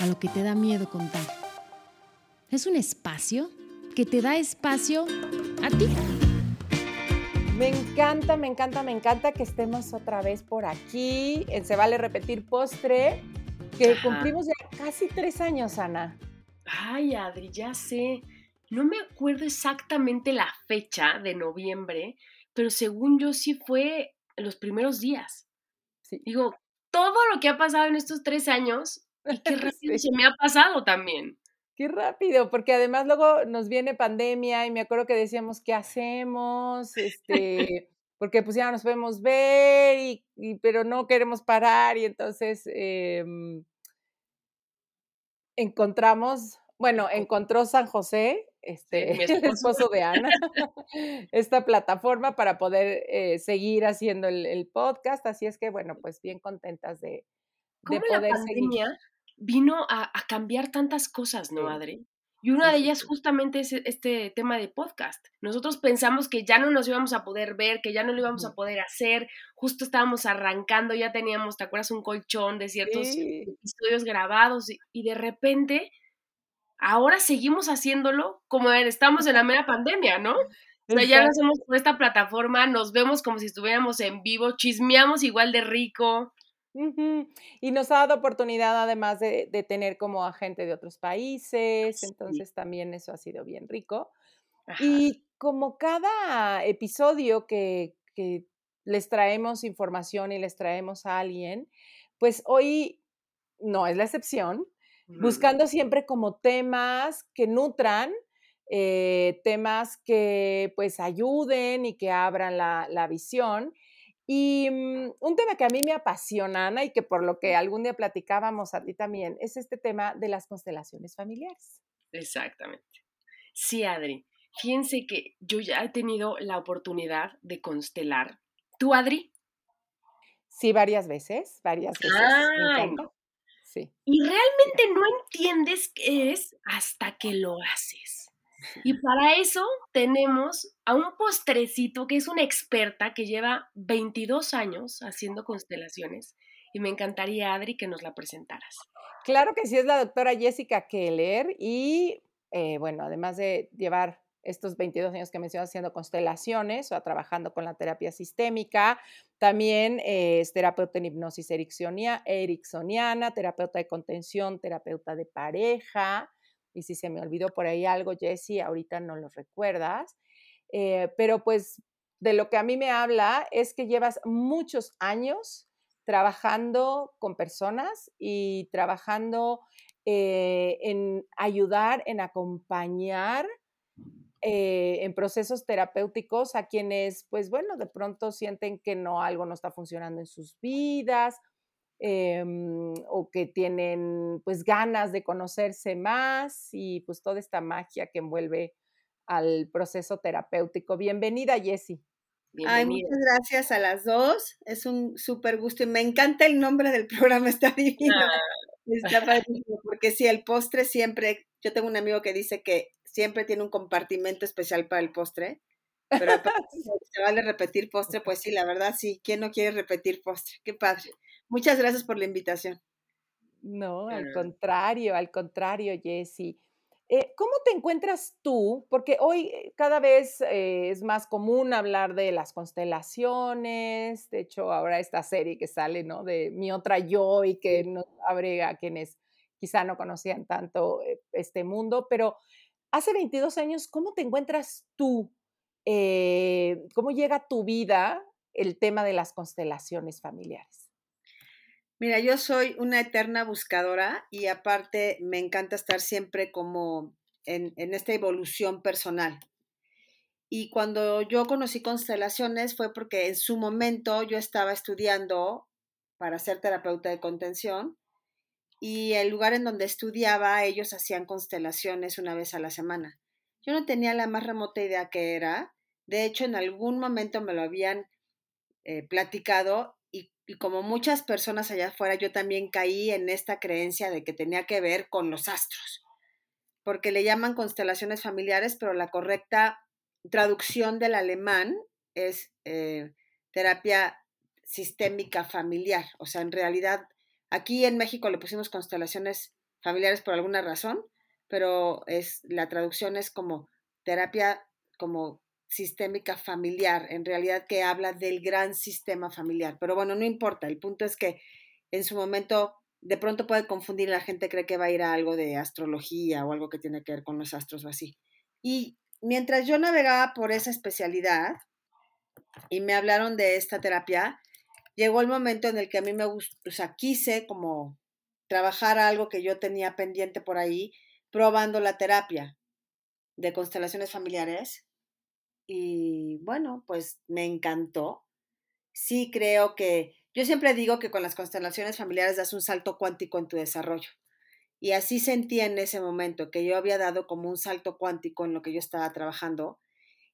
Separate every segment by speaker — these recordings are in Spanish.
Speaker 1: A lo que te da miedo contar. Es un espacio que te da espacio a ti.
Speaker 2: Me encanta, me encanta, me encanta que estemos otra vez por aquí en Se Vale Repetir Postre, que cumplimos ya casi tres años, Ana.
Speaker 3: Ay, Adri, ya sé. No me acuerdo exactamente la fecha de noviembre, pero según yo sí fue en los primeros días.
Speaker 2: Sí.
Speaker 3: Digo, todo lo que ha pasado en estos tres años y qué rápido
Speaker 2: Sí.
Speaker 3: se me ha pasado también.
Speaker 2: Qué rápido, porque además luego nos viene pandemia y me acuerdo que decíamos, ¿qué hacemos? Este, porque pues ya no nos podemos ver, y, y- pero no queremos parar y entonces em, encontramos, bueno, encontró San José, este,
Speaker 3: mi
Speaker 2: el
Speaker 3: esposo.
Speaker 2: esposo de Ana, esta plataforma para poder eh, seguir haciendo el, el podcast, así es que bueno, pues bien contentas de, de
Speaker 3: ¿Cómo la
Speaker 2: poder seguir.
Speaker 3: Vino a, a cambiar tantas cosas, no. Adri? Y una de ellas justamente es este tema de podcast. Nosotros pensamos que ya no nos íbamos a poder ver, que ya no lo íbamos a poder hacer. Justo estábamos arrancando, ya teníamos, ¿te acuerdas? Un colchón de ciertos
Speaker 2: Sí.
Speaker 3: episodios grabados y, y de repente ahora seguimos haciéndolo como estamos en la mera pandemia, ¿no? O sea, ya lo hacemos por esta plataforma, nos vemos como si estuviéramos en vivo, chismeamos igual de rico.
Speaker 2: Y nos ha dado oportunidad además de, de tener como a gente de otros países,
Speaker 3: Sí.
Speaker 2: entonces también eso ha sido bien rico.
Speaker 3: Ajá.
Speaker 2: Y como cada episodio que, que les traemos información y les traemos a alguien, pues hoy no es la excepción,
Speaker 3: Ujú.
Speaker 2: buscando siempre como temas que nutran, eh, temas que pues ayuden y que abran la, la visión. Y mm, un tema que a mí me apasiona, Ana, y que por lo que algún día platicábamos a ti también, es este tema de las constelaciones familiares.
Speaker 3: Exactamente. Sí, Adri. Fíjense que yo ya he tenido la oportunidad de constelar. ¿Tú, Adri?
Speaker 2: Sí, varias veces, varias veces. me
Speaker 3: no.
Speaker 2: Sí.
Speaker 3: Y realmente no entiendes qué es hasta que lo haces. Y para eso tenemos a un postrecito que es una experta que lleva 22 años haciendo constelaciones. Y me encantaría, Adri, que nos la presentaras.
Speaker 2: Claro que sí, es la doctora Jessica Keller y eh, bueno, además de llevar estos 22 años que mencionas haciendo constelaciones o trabajando con la terapia sistémica, también eh, es terapeuta en hipnosis ericksonia- ericksoniana, terapeuta de contención, terapeuta de pareja, y si se me olvidó por ahí algo, Jessie, ahorita no lo recuerdas, eh, pero pues de lo que a mí me habla es que llevas muchos años trabajando con personas y trabajando eh, en ayudar, en acompañar eh, en procesos terapéuticos a quienes, pues bueno, de pronto sienten que no, algo no está funcionando en sus vidas em, o que tienen pues ganas de conocerse más y pues toda esta magia que envuelve al proceso terapéutico. Bienvenida, Jessie.
Speaker 4: Ay, muchas gracias a las dos. Es un súper gusto y me encanta el nombre del programa, está divino.
Speaker 3: Ah,
Speaker 4: Está padrísimo, porque sí, el postre siempre, yo tengo un amigo que dice que siempre tiene un compartimento especial para el postre, pero se vale repetir postre, pues sí, la verdad sí, ¿quién no quiere repetir postre? Qué padre. Muchas gracias por la invitación.
Speaker 2: No, al contrario, al contrario, Jessie. Eh, ¿Cómo te encuentras tú? Porque hoy eh, cada vez eh, es más común hablar de las constelaciones. De hecho, ahora esta serie que sale, ¿no? De Mi otra yo y que nos abre a quienes quizá no conocían tanto este mundo. Pero hace 22 años, ¿cómo te encuentras tú? Eh, ¿Cómo llega a tu vida el tema de las constelaciones familiares?
Speaker 4: Mira, yo soy una eterna buscadora y aparte me encanta estar siempre como en, en esta evolución personal. Y cuando yo conocí constelaciones fue porque en su momento yo estaba estudiando para ser terapeuta de contención y el lugar en donde estudiaba, ellos hacían constelaciones una vez a la semana. Yo no tenía la más remota idea qué era. De hecho, en algún momento me lo habían eh, platicado y, como muchas personas allá afuera, yo también caí en esta creencia de que tenía que ver con los astros, porque le llaman constelaciones familiares, pero la correcta traducción del alemán es eh, terapia sistémica familiar. O sea, en realidad, aquí en México le pusimos constelaciones familiares por alguna razón, pero es, la traducción es como terapia como sistémica familiar, en realidad que habla del gran sistema familiar. Pero bueno, no importa, el punto es que en su momento de pronto puede confundir, la gente cree que va a ir a algo de astrología o algo que tiene que ver con los astros o así. Y mientras yo navegaba por esa especialidad y me hablaron de esta terapia, llegó el momento en el que a mí me gustó, o sea, quise como trabajar algo que yo tenía pendiente por ahí, probando la terapia de constelaciones familiares. Y bueno, pues me encantó. Sí creo que, yo siempre digo que con las constelaciones familiares das un salto cuántico en tu desarrollo. Y así sentí en ese momento que yo había dado como un salto cuántico en lo que yo estaba trabajando.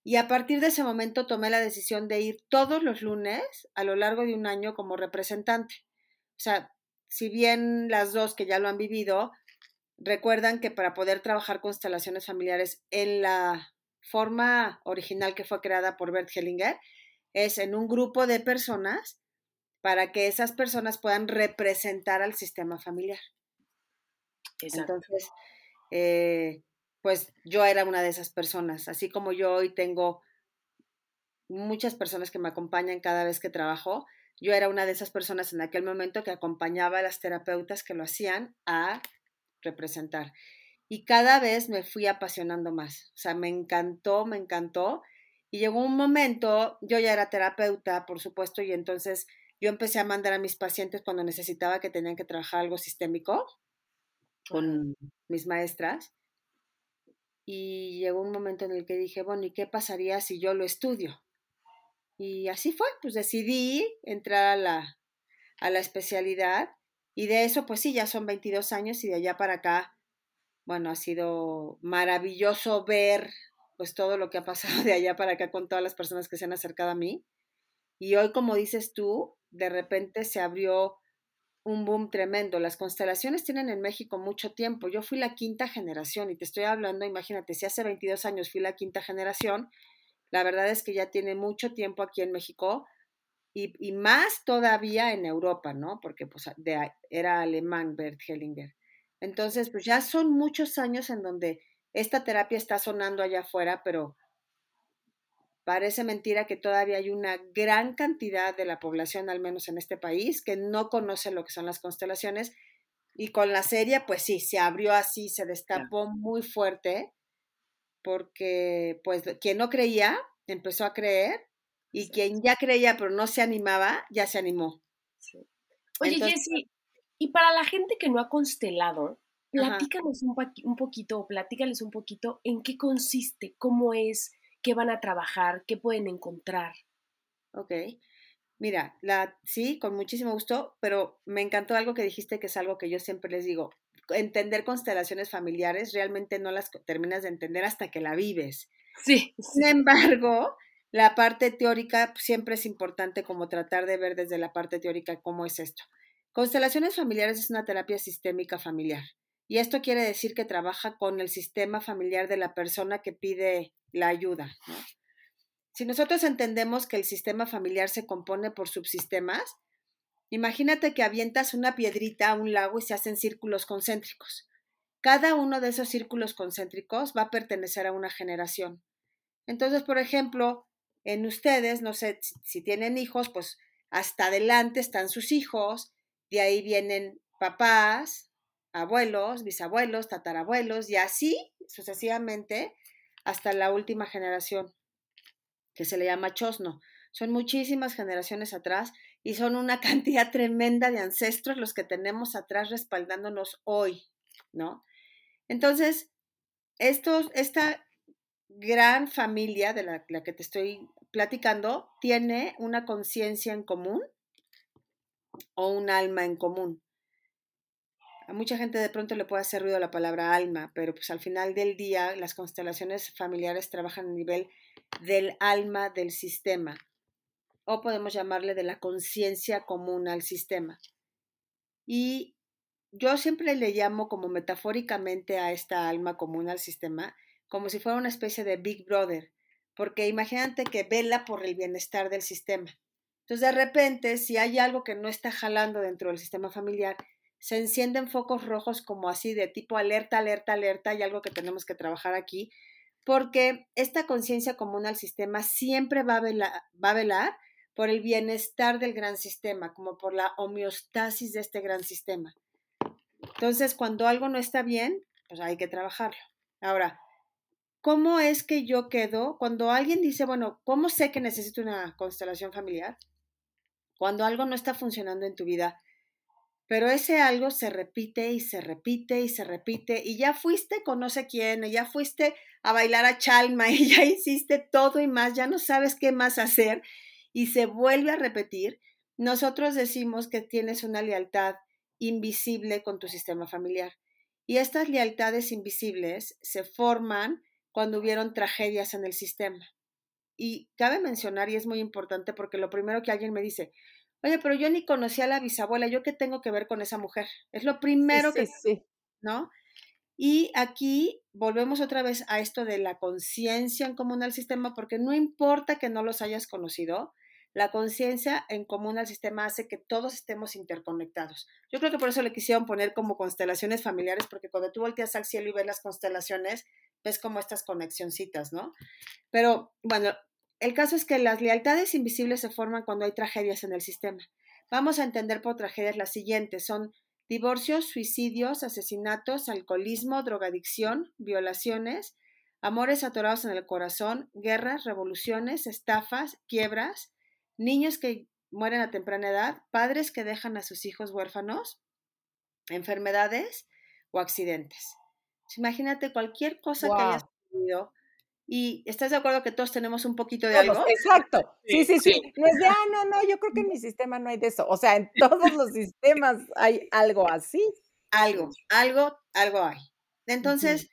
Speaker 4: Y a partir de ese momento tomé la decisión de ir todos los lunes a lo largo de un año como representante. O sea, si bien las dos que ya lo han vivido, recuerdan que para poder trabajar constelaciones familiares en la forma original que fue creada por Bert Hellinger, es en un grupo de personas para que esas personas puedan representar al sistema familiar. Entonces, eh, pues yo era una de esas personas, así como yo hoy tengo muchas personas que me acompañan cada vez que trabajo, yo era una de esas personas en aquel momento que acompañaba a las terapeutas que lo hacían a representar. Y cada vez me fui apasionando más, o sea, me encantó, me encantó. Y llegó un momento, yo ya era terapeuta, por supuesto, y entonces yo empecé a mandar a mis pacientes cuando necesitaba que tenían que trabajar algo sistémico con mis maestras. Y llegó un momento en el que dije, bueno, ¿y qué pasaría si yo lo estudio? Y así fue, pues decidí entrar a la, a la especialidad y de eso, pues sí, ya son 22 años y de allá para acá, bueno, ha sido maravilloso ver pues todo lo que ha pasado de allá para acá con todas las personas que se han acercado a mí. Y hoy, como dices tú, de repente se abrió un boom tremendo. Las constelaciones tienen en México mucho tiempo. Yo fui la quinta generación y te estoy hablando, imagínate, si hace 22 años fui la quinta generación, la verdad es que ya tiene mucho tiempo aquí en México y, más todavía en Europa, ¿no? Porque pues, era alemán Bert Hellinger. Entonces, pues ya son muchos años en donde esta terapia está sonando allá afuera, pero Parece mentira que todavía hay una gran cantidad de la población, al menos en este país, que no conoce lo que son las constelaciones. Y con la serie, pues sí, se abrió así, se destapó muy fuerte, porque pues quien no creía, empezó a creer, y quien ya creía pero no se animaba, ya se animó.
Speaker 3: Oye, Jessy, y para la gente que no ha constelado, platícanos un, un, poquito, platícales un poquito en qué consiste, cómo es, qué van a trabajar, qué pueden encontrar.
Speaker 4: Ok. Mira, la, sí, con muchísimo gusto, pero me encantó algo que dijiste que es algo que yo siempre les digo. Entender constelaciones familiares realmente no las terminas de entender hasta que la vives.
Speaker 3: Sí.
Speaker 4: Sin embargo, la parte teórica siempre es importante como tratar de ver desde la parte teórica cómo es esto. Constelaciones familiares es una terapia sistémica familiar. Y esto quiere decir que trabaja con el sistema familiar de la persona que pide la ayuda. Si nosotros entendemos que el sistema familiar se compone por subsistemas, imagínate que avientas una piedrita a un lago y se hacen círculos concéntricos. Cada uno de esos círculos concéntricos va a pertenecer a una generación. Entonces, por ejemplo, en ustedes, no sé si tienen hijos, pues hasta adelante están sus hijos, de ahí vienen papás, abuelos, bisabuelos, tatarabuelos y así sucesivamente hasta la última generación, que se le llama Chosno. Son muchísimas generaciones atrás y son una cantidad tremenda de ancestros los que tenemos atrás respaldándonos hoy, ¿no? Entonces, esta gran familia de la, la que te estoy platicando tiene una conciencia en común o un alma en común. A mucha gente de pronto le puede hacer ruido la palabra alma, pero pues al final del día las constelaciones familiares trabajan a nivel del alma del sistema, o podemos llamarle de la conciencia común al sistema. Y yo siempre le llamo como metafóricamente a esta alma común al sistema, como si fuera una especie de Big Brother, porque imagínate que vela por el bienestar del sistema. Entonces, de repente, si hay algo que no está jalando dentro del sistema familiar, se encienden focos rojos como así de tipo alerta, alerta, alerta, hay algo que tenemos que trabajar aquí, porque esta conciencia común al sistema siempre va a, va a velar por el bienestar del gran sistema, como por la homeostasis de este gran sistema. Entonces, cuando algo no está bien, pues hay que trabajarlo. Ahora, ¿cómo es que yo quedo? Cuando alguien dice, bueno, ¿cómo sé que necesito una constelación familiar? Cuando algo no está funcionando en tu vida, pero ese algo se repite y se repite y se repite y ya fuiste con no sé quién, y ya fuiste a bailar a Chalma y ya hiciste todo y más, ya no sabes qué más hacer y se vuelve a repetir, nosotros decimos que tienes una lealtad invisible con tu sistema familiar. Y estas lealtades invisibles se forman cuando hubieron tragedias en el sistema. Y cabe mencionar, y es muy importante, porque lo primero que alguien me dice, oye, pero yo ni conocí a la bisabuela, ¿yo qué tengo que ver con esa mujer? Es lo primero que, sí. ¿no? Y aquí volvemos otra vez a esto de la conciencia en común al sistema, porque no importa que no los hayas conocido, la conciencia en común al sistema hace que todos estemos interconectados. Yo creo que por eso le quisieron poner como constelaciones familiares, porque cuando tú volteas al cielo y ves las constelaciones, ves como estas conexioncitas, ¿no? Pero bueno, el caso es que las lealtades invisibles se forman cuando hay tragedias en el sistema. Vamos a entender por tragedias las siguientes. Son divorcios, suicidios, asesinatos, alcoholismo, drogadicción, violaciones, amores atorados en el corazón, guerras, revoluciones, estafas, quiebras, niños que mueren a temprana edad, padres que dejan a sus hijos huérfanos, enfermedades o accidentes. Imagínate cualquier cosa que hayas tenido y estás de acuerdo que todos tenemos un poquito de algo.
Speaker 2: Exacto. Sí, sí, sí. No es de, ah, no, no, yo creo que en mi sistema no hay de eso. O sea, en todos los sistemas hay algo así.
Speaker 4: Algo, algo, algo hay. Entonces,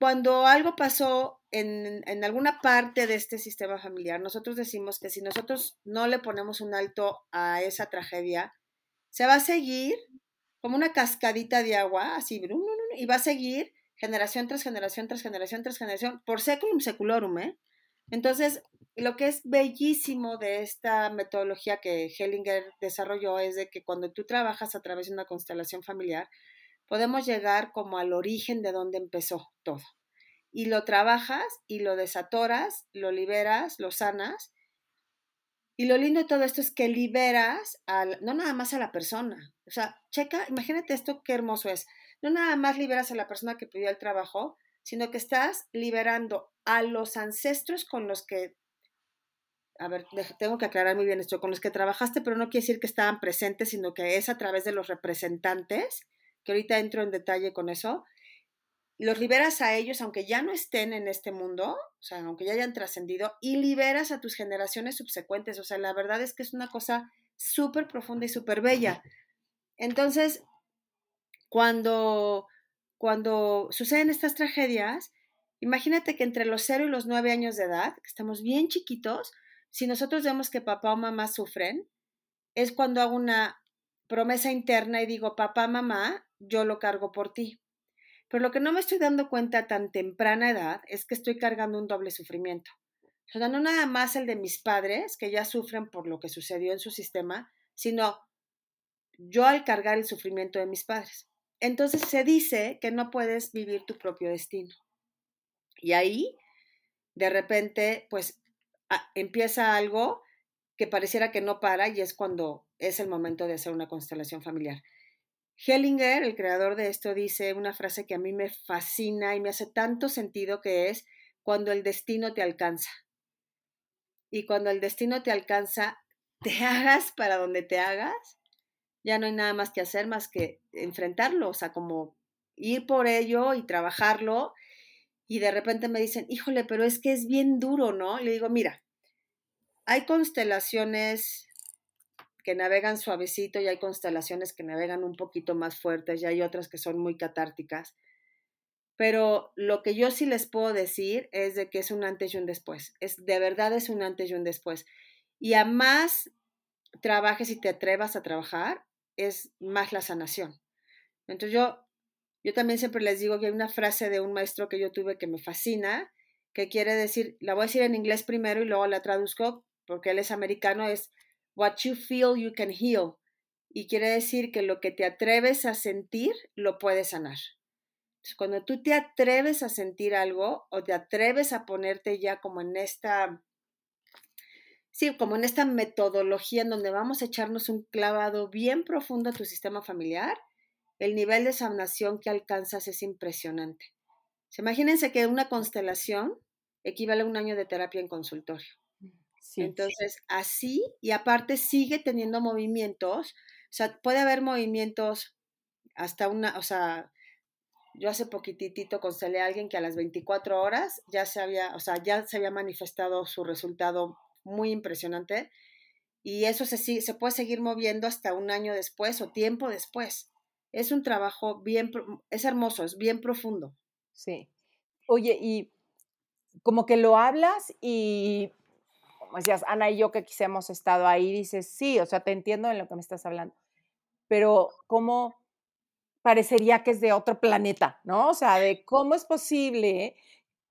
Speaker 4: cuando algo pasó en, alguna parte de este sistema familiar, nosotros decimos que si nosotros no le ponemos un alto a esa tragedia, se va a seguir como una cascadita de agua, así, y va a seguir generación tras generación tras generación tras generación, por seculum seculorum, ¿eh? Entonces, lo que es bellísimo de esta metodología que Hellinger desarrolló es de que cuando tú trabajas a través de una constelación familiar, podemos llegar como al origen de donde empezó todo y lo trabajas y lo desatoras, lo liberas, lo sanas. Y lo lindo de todo esto es que liberas al, no nada más a la persona. O sea, checa, imagínate esto qué hermoso es. No nada más liberas a la persona que pidió el trabajo, sino que estás liberando a los ancestros con los que, a ver, tengo que aclarar muy bien esto, con los que trabajaste, pero no quiere decir que estaban presentes, sino que es a través de los representantes, que ahorita entro en detalle con eso, los liberas a ellos, aunque ya no estén en este mundo, o sea, aunque ya hayan trascendido, y liberas a tus generaciones subsecuentes. O sea, la verdad es que es una cosa súper profunda y súper bella. Entonces, cuando, cuando suceden estas tragedias, imagínate que entre los 0 y los 9 años de edad, que estamos bien chiquitos, si nosotros vemos que papá o mamá sufren, es cuando hago una promesa interna y digo, papá, mamá, yo lo cargo por ti. Pero lo que no me estoy dando cuenta tan temprana edad es que estoy cargando un doble sufrimiento. O sea, no nada más el de mis padres, que ya sufren por lo que sucedió en su sistema, sino yo al cargar el sufrimiento de mis padres. Entonces se dice que no puedes vivir tu propio destino. Y ahí, de repente, pues empieza algo que pareciera que no para y es cuando es el momento de hacer una constelación familiar. Hellinger, el creador de esto, dice una frase que a mí me fascina y me hace tanto sentido que es cuando el destino te alcanza. Y cuando el destino te alcanza, te hagas para donde te hagas, ya no hay nada más que hacer más que enfrentarlo, o sea, como ir por ello y trabajarlo. Y de repente me dicen, híjole, pero es que es bien duro, ¿no? le digo, mira, hay constelaciones navegan suavecito y hay constelaciones que navegan un poquito más fuertes y hay otras que son muy catárticas. Pero lo que yo sí les puedo decir es de que es un antes y un después. Es, de verdad es un antes y un después. Y a más trabajes y te atrevas a trabajar, es más la sanación. Entonces yo, yo también siempre les digo que hay una frase de un maestro que yo tuve que me fascina, que quiere decir, la voy a decir en inglés primero y luego la traduzco porque él es americano, es What you feel, you can heal. Y quiere decir que lo que te atreves a sentir, lo puedes sanar. cuando tú te atreves a sentir algo o te atreves a ponerte ya como en esta, sí, como en esta metodología en donde vamos a echarnos un clavado bien profundo a tu sistema familiar, el nivel de sanación que alcanzas es impresionante. Imagínense que una constelación equivale a un año de terapia en consultorio. Entonces, así, y aparte sigue teniendo movimientos, o sea, puede haber movimientos hasta una, o sea, yo hace poquitito constelé a alguien que a las 24 horas ya se había, o sea, ya se había manifestado su resultado muy impresionante y eso se, se puede seguir moviendo hasta un año después o tiempo después. Es un trabajo bien, es hermoso, es bien profundo.
Speaker 2: Sí. Oye, y como que lo hablas y, como decías, Ana y yo que quizá hemos estado ahí, dices, sí, o sea, te entiendo en lo que me estás hablando, pero ¿cómo parecería que es de otro planeta, ¿no? O sea, de cómo es posible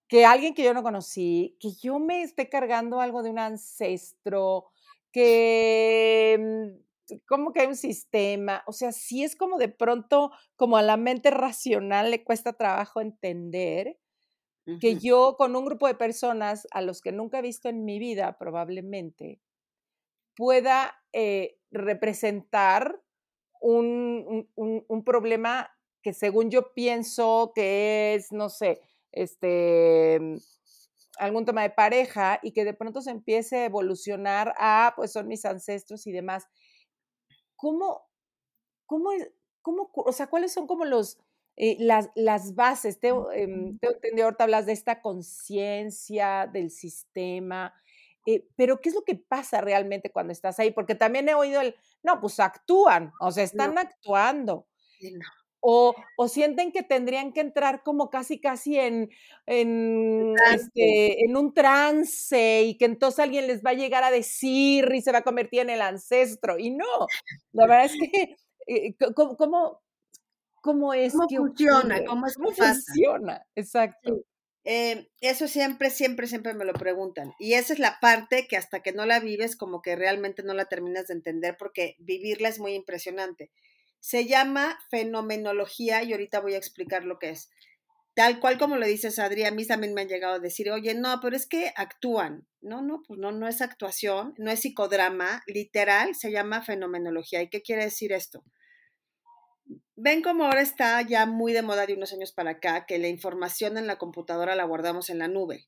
Speaker 2: que alguien que yo no conocí, que yo me esté cargando algo de un ancestro, que mm, como que hay un sistema, o sea, sí es como de pronto, como a la mente racional le cuesta trabajo entender que yo con un grupo de personas a los que nunca he visto en mi vida probablemente pueda eh, representar un, un, problema que según yo pienso que es, no sé, este, algún tema de pareja y que de pronto se empiece a evolucionar a, pues son mis ancestros y demás. ¿Cómo, cómo, cómo, o sea, cuáles son como los, eh, las, las, bases, te, eh, te ahorita hablas de esta conciencia del sistema, eh, pero ¿qué es lo que pasa realmente cuando estás ahí? Porque también he oído el, no, pues actúan, o sea, están actuando. O, o, sienten que tendrían que entrar como casi, casi en, en, este, en un trance y que entonces alguien les va a llegar a decir y se va a convertir en el ancestro. Y no, la verdad es que, ¿cómo, cómo es
Speaker 4: ¿Cómo
Speaker 2: que
Speaker 4: funciona? ¿Cómo, es
Speaker 2: ¿Cómo funciona? Exacto.
Speaker 4: Eh, eso siempre, siempre, siempre me lo preguntan. Y esa es la parte que hasta que no la vives, como que realmente no la terminas de entender, porque vivirla es muy impresionante. Se llama fenomenología y ahorita voy a explicar lo que es. Tal cual como lo dices, Adri, a mí también me han llegado a decir, oye, no, pero es que actúan. No, no, pues no, no es actuación, no es psicodrama, literal, se llama fenomenología. ¿Y qué quiere decir esto? Ven como ahora está ya muy de moda de unos años para acá, que la información en la computadora la guardamos en la nube.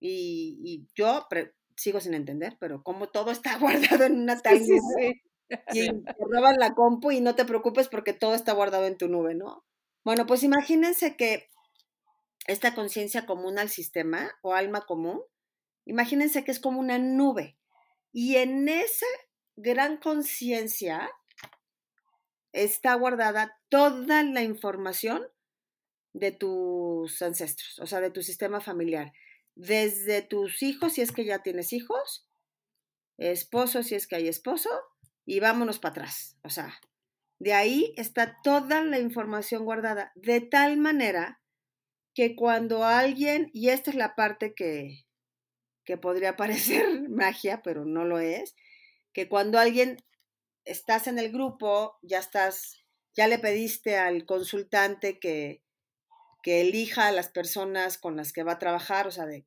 Speaker 4: Y, yo sigo sin entender, pero como todo está guardado en una tal nube, y te roban la compu y no te preocupes porque todo está guardado en tu nube, ¿no? Bueno, pues imagínense que esta conciencia común al sistema o alma común, imagínense que es como una nube. Y en esa gran conciencia está guardada toda la información de tus ancestros, o sea, de tu sistema familiar, desde tus hijos, si es que ya tienes hijos, esposo, si es que hay esposo, y vámonos para atrás. O sea, de ahí está toda la información guardada, de tal manera que cuando alguien, y esta es la parte que, que podría parecer magia, pero no lo es, que cuando alguien estás en el grupo, ya estás, ya le pediste al consultante que, que elija a las personas con las que va a trabajar, o sea, de,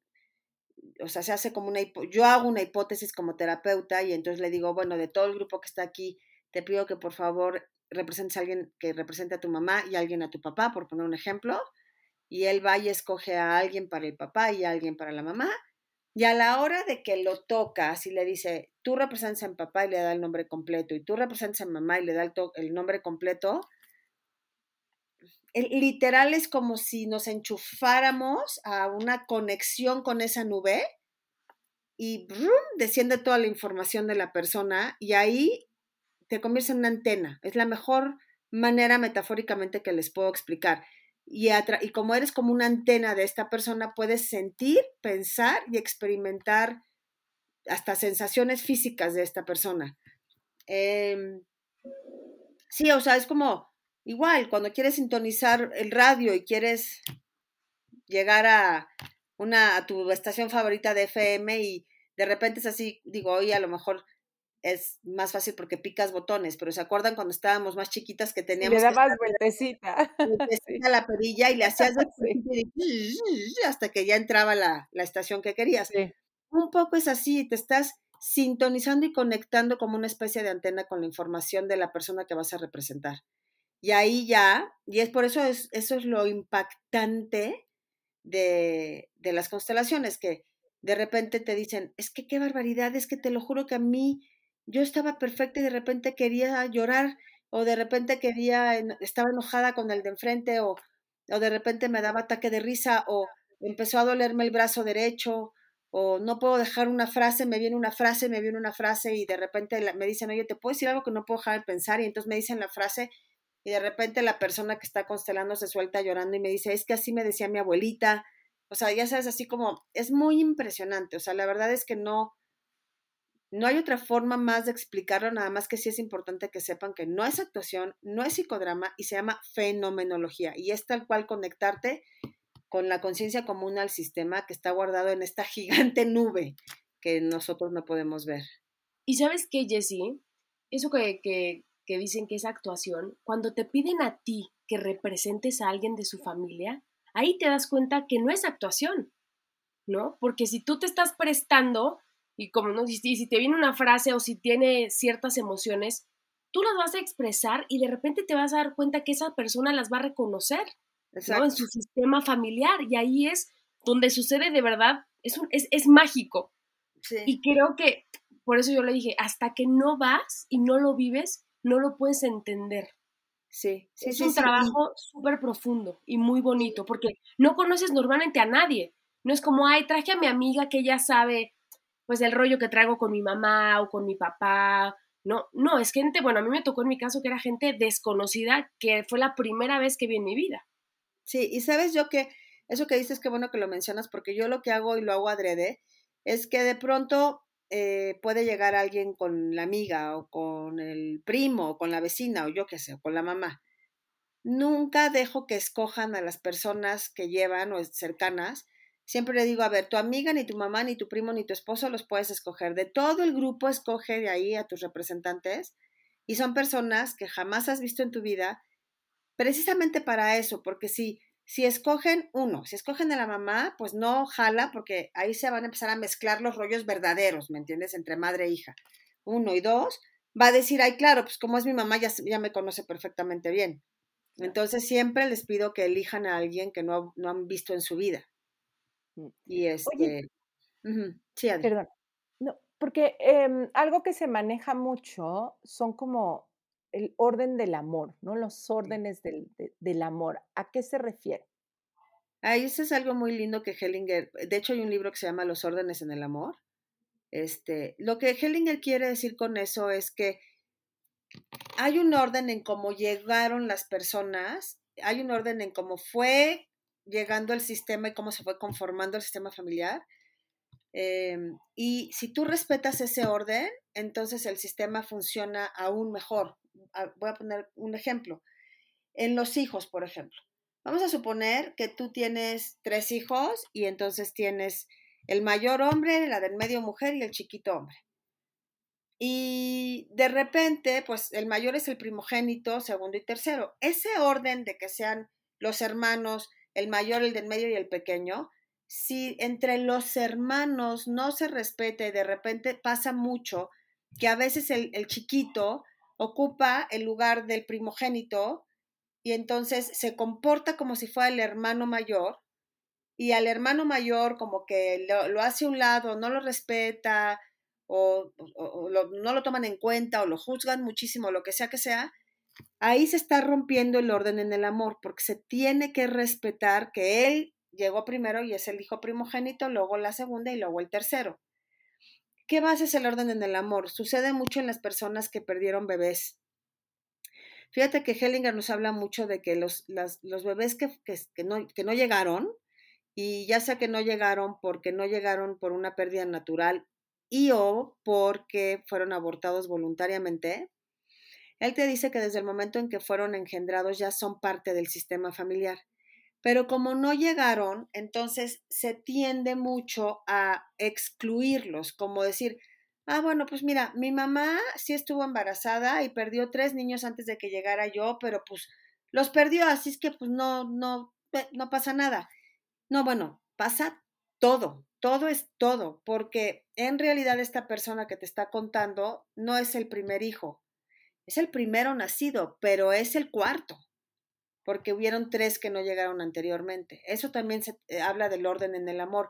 Speaker 4: o sea, se hace como una, yo hago una hipótesis como terapeuta y entonces le digo, bueno, de todo el grupo que está aquí, te pido que por favor representes a alguien que represente a tu mamá y a alguien a tu papá, por poner un ejemplo, y él va y escoge a alguien para el papá y a alguien para la mamá, y a la hora de que lo tocas y le dice, tú representas a mi papá y le da el nombre completo, y tú representas a mi mamá y le da el, nombre completo, literal es como si nos enchufáramos a una conexión con esa nube y desciende toda la información de la persona y ahí te conviertes en una antena. Es la mejor manera metafóricamente que les puedo explicar. Y, y como eres como una antena de esta persona, puedes sentir, pensar y experimentar hasta sensaciones físicas de esta persona. Em, sí, o sea, es como igual, cuando quieres sintonizar el radio y quieres llegar a, una, a tu estación favorita de FM y de repente es así, digo, hoy a lo mejor es más fácil porque picas botones, pero ¿se acuerdan cuando estábamos más chiquitas que teníamos...
Speaker 2: le dabas vueltecita.
Speaker 4: Vueltecita la perilla y le hacías hasta que ya entraba la, la estación que querías. Un poco es así, te estás sintonizando y conectando como una especie de antena con la información de la persona que vas a representar. Y ahí ya, y es por eso es, eso es lo impactante de, de las constelaciones, que de repente te dicen, es que qué barbaridad, es que te lo juro que a mí yo estaba perfecta y de repente quería llorar o de repente quería, estaba enojada con el de enfrente o, o de repente me daba ataque de risa o empezó a dolerme el brazo derecho o no puedo dejar una frase, me viene una frase, me viene una frase y de repente me dicen, oye, ¿te puedo decir algo que no puedo dejar de pensar? Y entonces me dicen la frase y de repente la persona que está constelando se suelta llorando y me dice, es que así me decía mi abuelita. O sea, ya sabes, así como, es muy impresionante. O sea, la verdad es que no, no hay otra forma más de explicarlo, nada más que sí es importante que sepan que no es actuación, no es psicodrama y se llama fenomenología. Y es tal cual conectarte con la conciencia común al sistema que está guardado en esta gigante nube que nosotros no podemos ver.
Speaker 3: Y sabes qué, Jessie, eso que, que, que dicen que es actuación, cuando te piden a ti que representes a alguien de su familia, ahí te das cuenta que no es actuación, ¿no? Porque si tú te estás prestando y como no, si, si te viene una frase o si tiene ciertas emociones, tú las vas a expresar y de repente te vas a dar cuenta que esa persona las va a reconocer, ¿no? En su sistema familiar y ahí es donde sucede de verdad, es, un, es, es mágico. Y creo que, por eso yo le dije, hasta que no vas y no lo vives, no lo puedes entender.
Speaker 4: Sí, sí,
Speaker 3: es un trabajo súper profundo y muy bonito, porque no conoces normalmente a nadie. No es como, ay, traje a mi amiga que ya sabe, pues, el rollo que traigo con mi mamá o con mi papá. No, no, es gente, bueno, a mí me tocó en mi caso que era gente desconocida, que fue la primera vez que vi en mi vida.
Speaker 4: Sí, y sabes yo que eso que dices, qué bueno que lo mencionas, porque yo lo que hago y lo hago adrede, es que de pronto eh, puede llegar alguien con la amiga o con el primo o con la vecina o yo qué sé, o con la mamá. Nunca dejo que escojan a las personas que llevan o cercanas. Siempre le digo, a ver, tu amiga, ni tu mamá, ni tu primo, ni tu esposo los puedes escoger. De todo el grupo escoge de ahí a tus representantes y son personas que jamás has visto en tu vida, precisamente para eso, porque si si escogen uno, si escogen a la mamá, pues no jala, porque ahí se van a empezar a mezclar los rollos verdaderos, ¿me entiendes? Entre madre e hija. Uno y dos, va a decir, ay, claro, pues como es mi mamá, ya, ya me conoce perfectamente bien. Entonces siempre les pido que elijan a alguien que no, no han visto en su vida. Mm. Y este.
Speaker 2: Sí, Perdón. No, porque em, algo que se maneja mucho son como el orden del amor, ¿no? Los órdenes del, del amor. ¿A qué se refiere?
Speaker 4: Ah, eso es algo muy lindo que Hellinger, de hecho hay un libro que se llama Los órdenes en el amor. Este, lo que Hellinger quiere decir con eso es que hay un orden en cómo llegaron las personas, hay un orden en cómo fue llegando el sistema y cómo se fue conformando el sistema familiar. Em, y si tú respetas ese orden, entonces el sistema funciona aún mejor, voy a poner un ejemplo. En los hijos, por ejemplo. Vamos a suponer que tú tienes tres hijos y entonces tienes el mayor hombre, la del medio mujer y el chiquito hombre. Y de repente, pues el mayor es el primogénito, segundo y tercero. Ese orden de que sean los hermanos, el mayor, el del medio y el pequeño, si entre los hermanos no se respete, de repente pasa mucho que a veces el, el chiquito ocupa el lugar del primogénito y entonces se comporta como si fuera el hermano mayor y al hermano mayor como que lo, hace a un lado, no lo respeta o, no lo toman en cuenta o lo juzgan muchísimo, lo que sea que sea, ahí se está rompiendo el orden en el amor porque se tiene que respetar que él llegó primero y es el hijo primogénito, luego la segunda y luego el tercero. ¿qué base es el orden en el amor? Sucede mucho en las personas que perdieron bebés. Fíjate que Hellinger nos habla mucho de que los, los bebés que, que, no, que no llegaron, y ya sea que no llegaron porque no llegaron por una pérdida natural y o porque fueron abortados voluntariamente, él te dice que desde el momento en que fueron engendrados ya son parte del sistema familiar. Pero como no llegaron, entonces se tiende mucho a excluirlos, como decir, ah, bueno, pues mira, mi mamá sí estuvo embarazada y perdió tres niños antes de que llegara yo, pero pues los perdió, así es que pues no, no, no pasa nada. No, bueno, pasa todo, todo es todo, porque en realidad esta persona que te está contando no es el primer hijo, es el primero nacido, pero es el cuarto, porque hubieron tres que no llegaron anteriormente. Eso también se eh, habla del orden en el amor.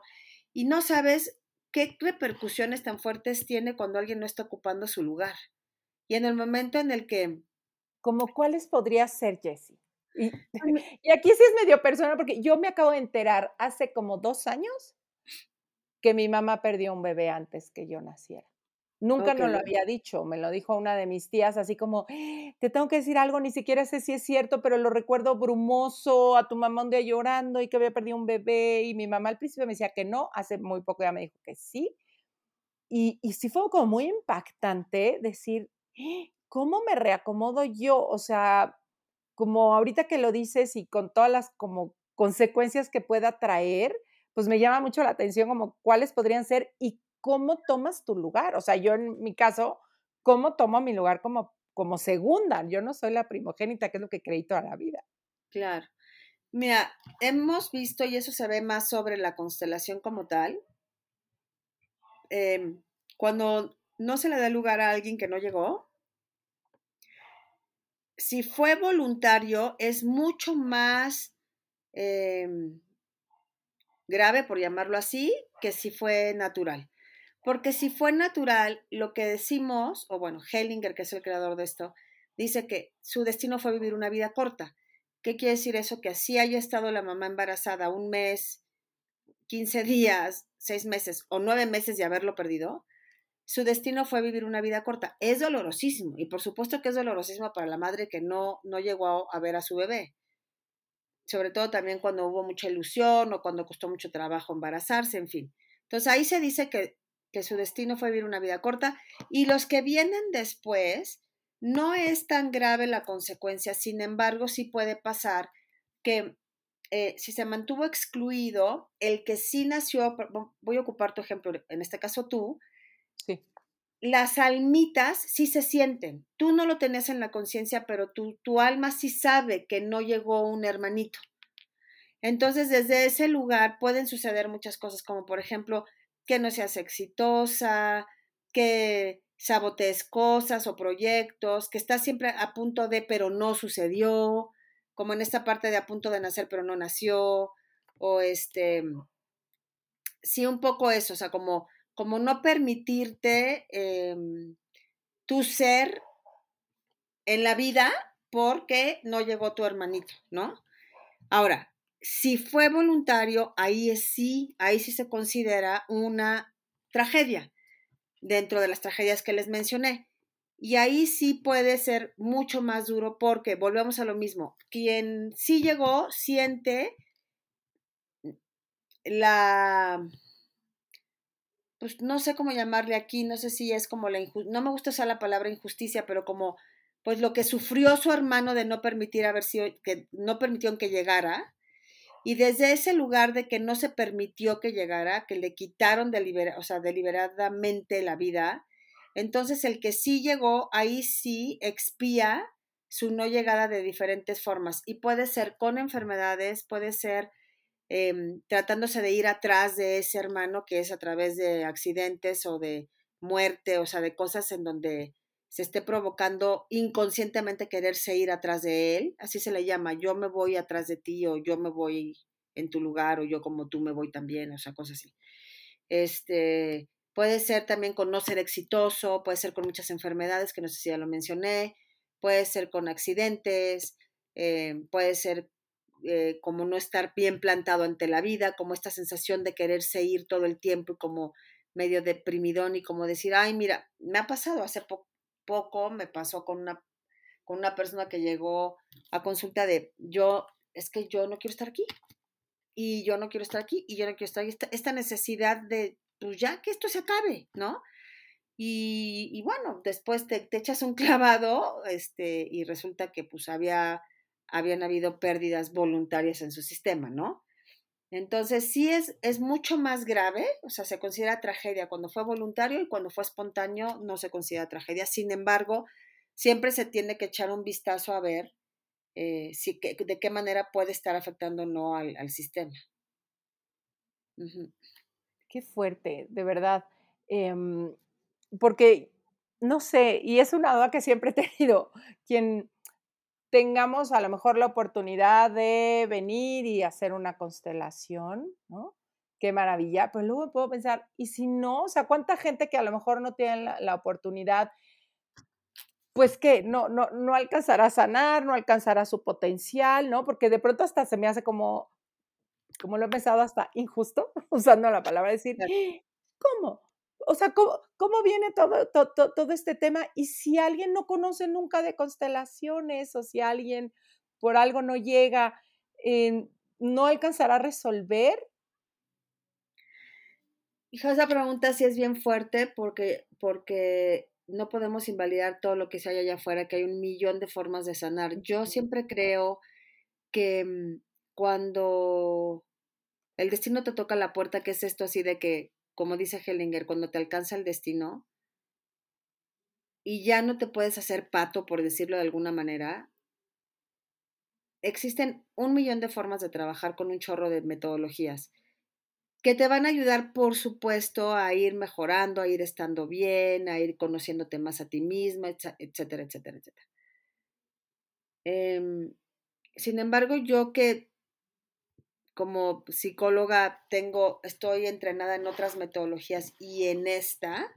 Speaker 4: Y no sabes qué repercusiones tan fuertes tiene cuando alguien no está ocupando su lugar. Y en el momento en el que...
Speaker 2: ¿Como cuáles podría ser, Jessie? Y, y, aquí sí es medio personal, porque yo me acabo de enterar hace como dos años que mi mamá perdió un bebé antes que yo naciera. Nunca nos lo había dicho, me lo dijo una de mis tías, así como, te tengo que decir algo, ni siquiera sé si es cierto, pero lo recuerdo brumoso, a tu mamá un día llorando y que había perdido un bebé, y mi mamá al principio me decía que no, hace muy poco ya me dijo que sí. Y, y sí fue como muy impactante decir, ¿cómo me reacomodo yo? O sea, como ahorita que lo dices y con todas las como consecuencias que pueda traer, pues me llama mucho la atención como cuáles podrían ser y cómo tomas tu lugar. O sea, yo en mi caso, ¿cómo tomo mi lugar como, como segunda? Yo no soy la primogénita, que es lo que creí toda la vida.
Speaker 4: Claro. Mira, hemos visto, y eso se ve más sobre la constelación como tal, em, cuando no se le da lugar a alguien que no llegó, si fue voluntario, es mucho más em, grave, por llamarlo así, que si fue natural. Porque si fue natural, lo que decimos, o bueno, Hellinger, que es el creador de esto, dice que su destino fue vivir una vida corta. ¿Qué quiere decir eso? Que así haya estado la mamá embarazada un mes, 15 días, 6 meses o 9 meses de haberlo perdido, su destino fue vivir una vida corta. Es dolorosísimo y por supuesto que es dolorosísimo para la madre que no, no llegó a ver a su bebé. Sobre todo también cuando hubo mucha ilusión o cuando costó mucho trabajo embarazarse, en fin. Entonces ahí se dice que que su destino fue vivir una vida corta, y los que vienen después, no es tan grave la consecuencia, sin embargo, sí puede pasar que eh, si se mantuvo excluido, el que sí nació, voy a ocupar tu ejemplo, en este caso tú,
Speaker 2: sí.
Speaker 4: las almitas sí se sienten. Tú no lo tenés en la conciencia, pero tu, tu alma sí sabe que no llegó un hermanito. Entonces, desde ese lugar pueden suceder muchas cosas, como por ejemplo, que no seas exitosa, que sabotees cosas o proyectos, que estás siempre a punto de, pero no sucedió, como en esta parte de a punto de nacer, pero no nació, o este, sí, un poco eso, o sea, como, como no permitirte eh, tu ser en la vida porque no llegó tu hermanito, ¿no? Ahora, si fue voluntario, ahí sí, ahí sí se considera una tragedia dentro de las tragedias que les mencioné. Y ahí sí puede ser mucho más duro porque volvemos a lo mismo. Quien sí llegó siente la, pues no sé cómo llamarle aquí, no sé si es como la no me gusta usar la palabra injusticia, pero como pues lo que sufrió su hermano de no permitir haber sido, que no permitió que llegara, y desde ese lugar de que no se permitió que llegara, que le quitaron o sea, deliberadamente la vida, entonces el que sí llegó, ahí sí expía su no llegada de diferentes formas. Y puede ser con enfermedades, puede ser em, tratándose de ir atrás de ese hermano, que es a través de accidentes o de muerte, o sea, de cosas en donde se esté provocando inconscientemente quererse ir atrás de él, así se le llama, yo me voy atrás de ti o yo me voy en tu lugar o yo como tú me voy también, o sea, cosas así. Este, puede ser también con no ser exitoso, puede ser con muchas enfermedades, que no sé si ya lo mencioné, puede ser con accidentes, eh, puede ser eh, como no estar bien plantado ante la vida, como esta sensación de quererse ir todo el tiempo y como medio deprimidón y como decir, ay, mira, me ha pasado hace poco, me pasó con una, con una persona que llegó a consulta de, yo, es que yo no quiero estar aquí, y yo no quiero estar aquí, y yo no quiero estar aquí, esta, necesidad de, pues ya que esto se acabe, ¿no? Y, bueno, después te, te, echas un clavado este, y resulta que pues había, habían habido pérdidas voluntarias en su sistema, ¿no? Entonces, sí es, es mucho más grave, o sea, se considera tragedia cuando fue voluntario y cuando fue espontáneo no se considera tragedia. Sin embargo, siempre se tiene que echar un vistazo a ver eh, si, de qué manera puede estar afectando o no al, sistema.
Speaker 2: Qué fuerte, de verdad. Em, porque, no sé, y es una duda que siempre he tenido, quien tengamos a lo mejor la oportunidad de venir y hacer una constelación, ¿no? Qué maravilla. Pero luego puedo pensar, ¿y si no? O sea, ¿cuánta gente que a lo mejor no tiene la, oportunidad, pues que no, no, no alcanzará a sanar, no alcanzará su potencial, ¿no? Porque de pronto hasta se me hace como, como lo he pensado, hasta injusto, usando la palabra, decir, ¿cómo? O sea, ¿cómo, viene todo, todo, este tema? Y si alguien no conoce nunca de constelaciones o si alguien por algo no llega, eh, ¿no alcanzará a resolver?
Speaker 4: Hija, esa pregunta sí es bien fuerte porque, porque no podemos invalidar todo lo que se hay allá afuera, que hay un millón de formas de sanar. Yo siempre creo que mm, cuando el destino te toca la puerta, que es esto así de que como dice Hellinger, cuando te alcanza el destino y ya no te puedes hacer pato, por decirlo de alguna manera, existen un millón de formas de trabajar con un chorro de metodologías que te van a ayudar, por supuesto, a ir mejorando, a ir estando bien, a ir conociéndote más a ti misma, etcétera, etcétera, etcétera. Em, sin embargo, yo que como psicóloga tengo, estoy entrenada en otras metodologías y en esta,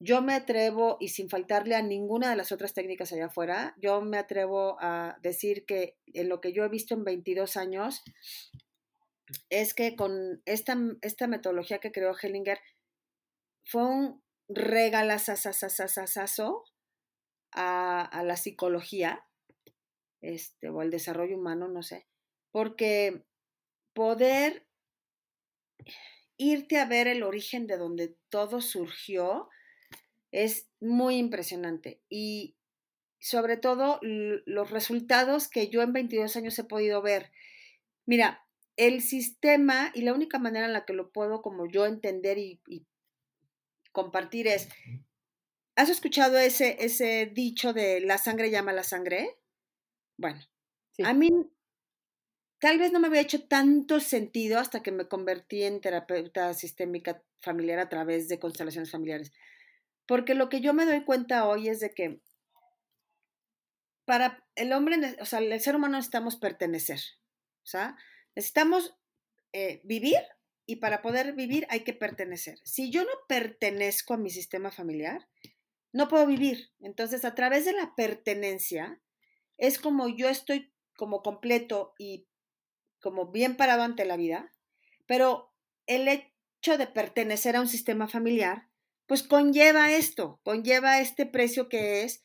Speaker 4: yo me atrevo, y sin faltarle a ninguna de las otras técnicas allá afuera, yo me atrevo a decir que en lo que yo he visto en 22 años, es que con esta, esta metodología que creó Hellinger, fue un regalazazazazazazo a, a la psicología, este, o al desarrollo humano, no sé porque poder irte a ver el origen de donde todo surgió es muy impresionante y sobre todo los resultados que yo en 22 años he podido ver. Mira, el sistema y la única manera en la que lo puedo como yo entender y, compartir es, ¿has escuchado ese, ese dicho de la sangre llama a la sangre? Bueno, a mí Tal vez no me había hecho tanto sentido hasta que me convertí en terapeuta sistémica familiar a través de constelaciones familiares. Porque lo que yo me doy cuenta hoy es de que para el hombre, o sea, el ser humano necesitamos pertenecer. O sea, necesitamos eh, vivir y para poder vivir hay que pertenecer. Si yo no pertenezco a mi sistema familiar, no puedo vivir. Entonces, a través de la pertenencia, es como yo estoy como completo y como bien parado ante la vida, pero el hecho de pertenecer a un sistema familiar, pues conlleva esto, conlleva este precio que es,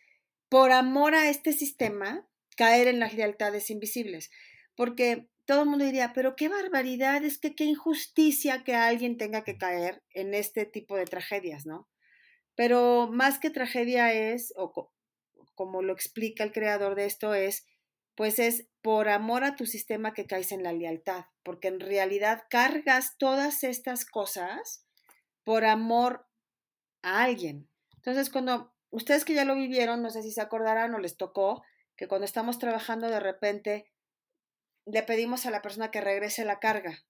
Speaker 4: por amor a este sistema, caer en las lealtades invisibles. Porque todo el mundo diría, pero qué barbaridad, es que qué injusticia que alguien tenga que caer en este tipo de tragedias, ¿no? Pero más que tragedia es, o como lo explica el creador de esto, es pues es por amor a tu sistema que caes en la lealtad, porque en realidad cargas todas estas cosas por amor a alguien. Entonces, cuando ustedes que ya lo vivieron, no sé si se acordarán o les tocó, que cuando estamos trabajando de repente le pedimos a la persona que regrese la carga,